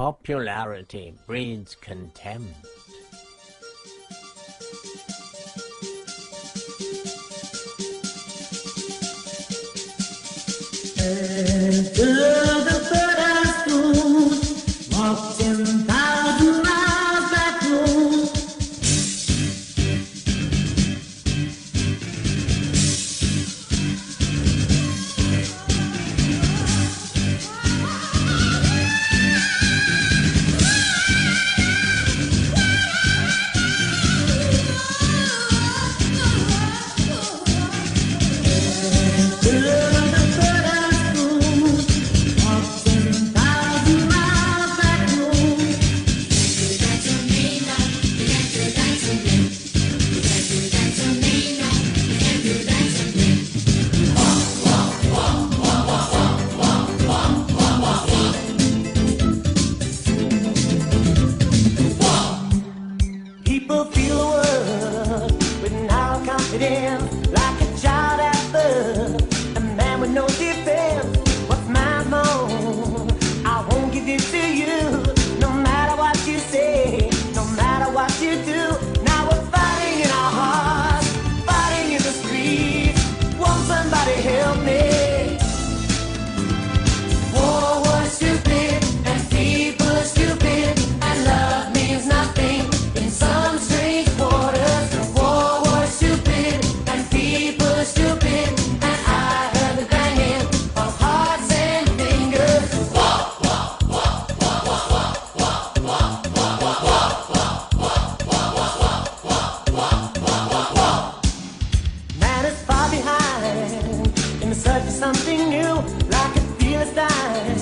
Popularity breeds contempt. search for something new, like a fearless life.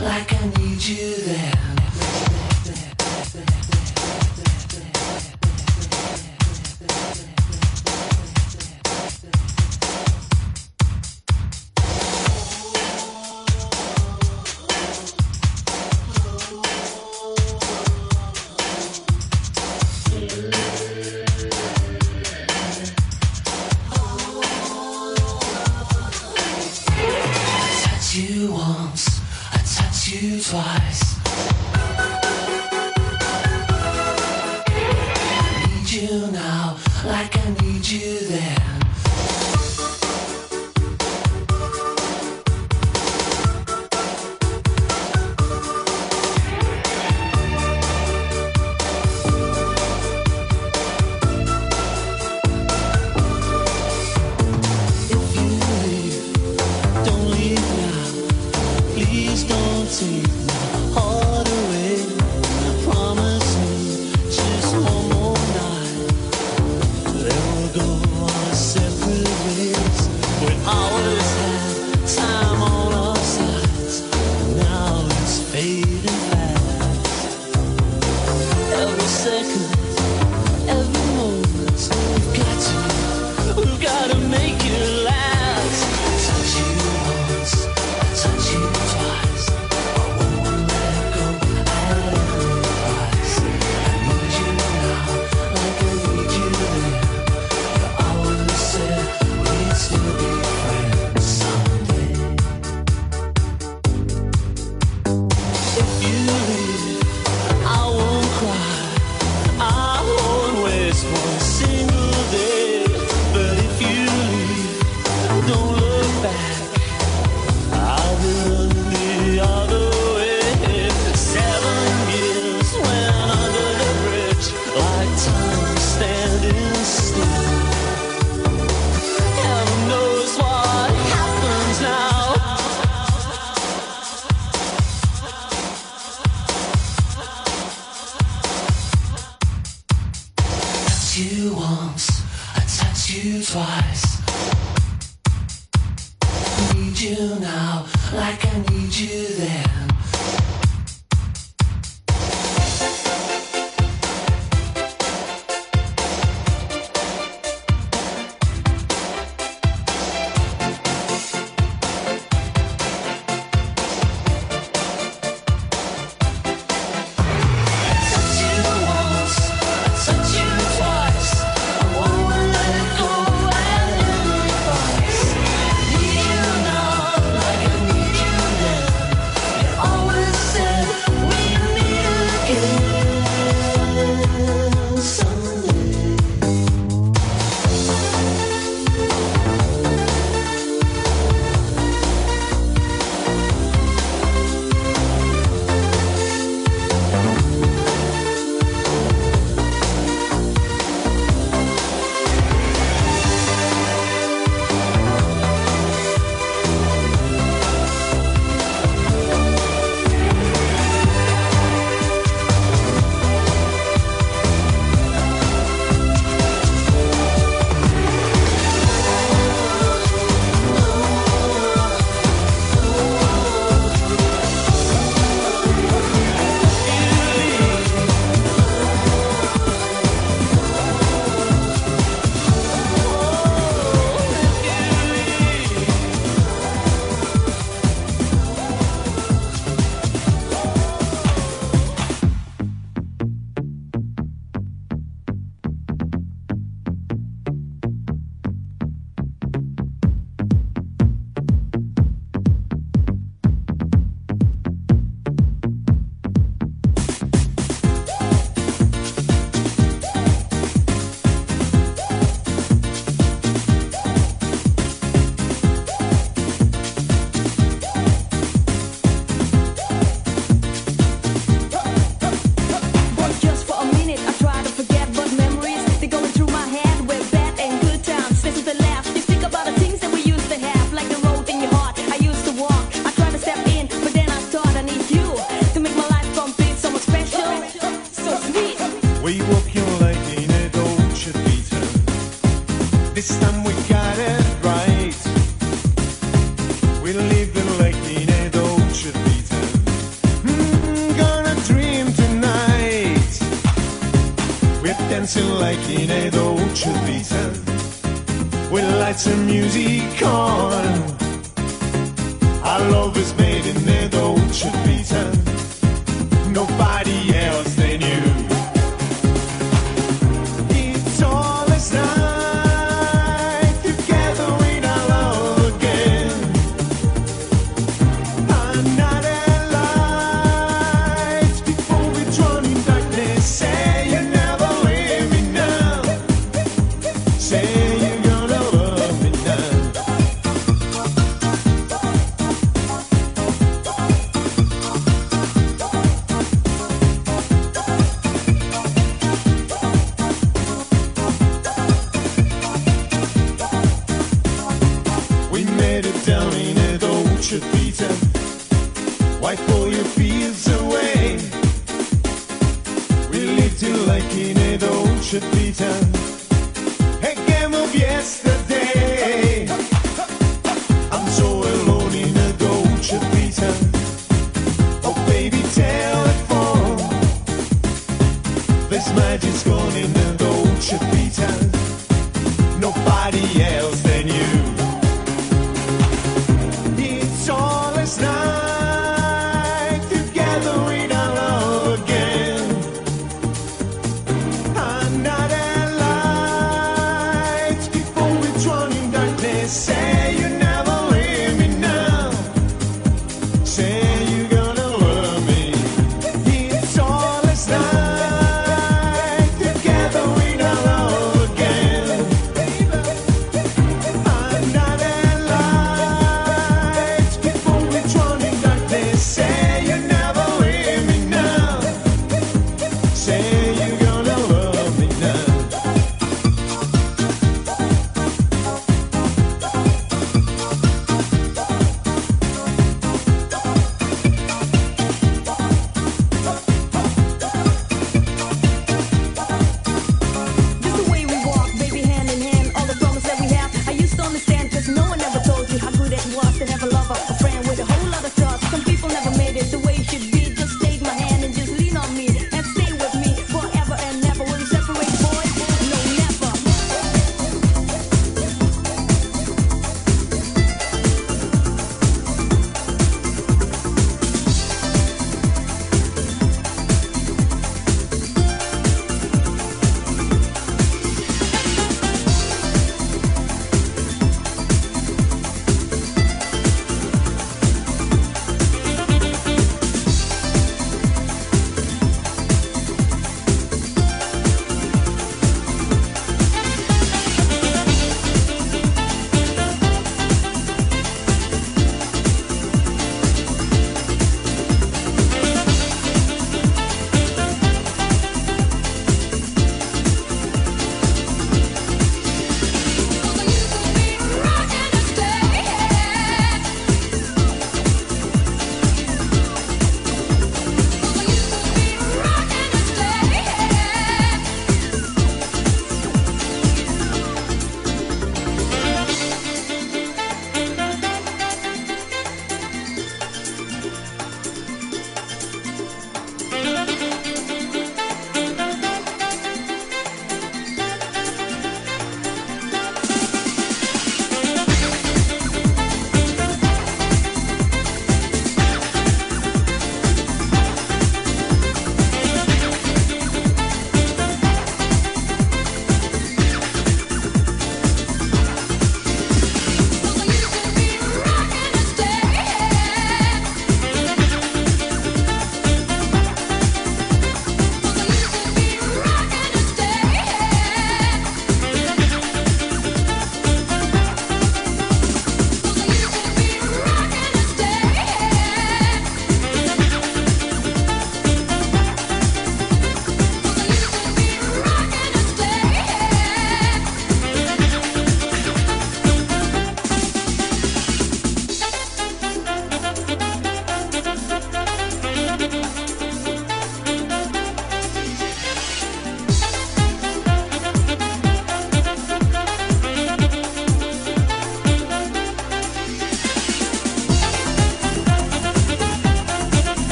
Like I need you then.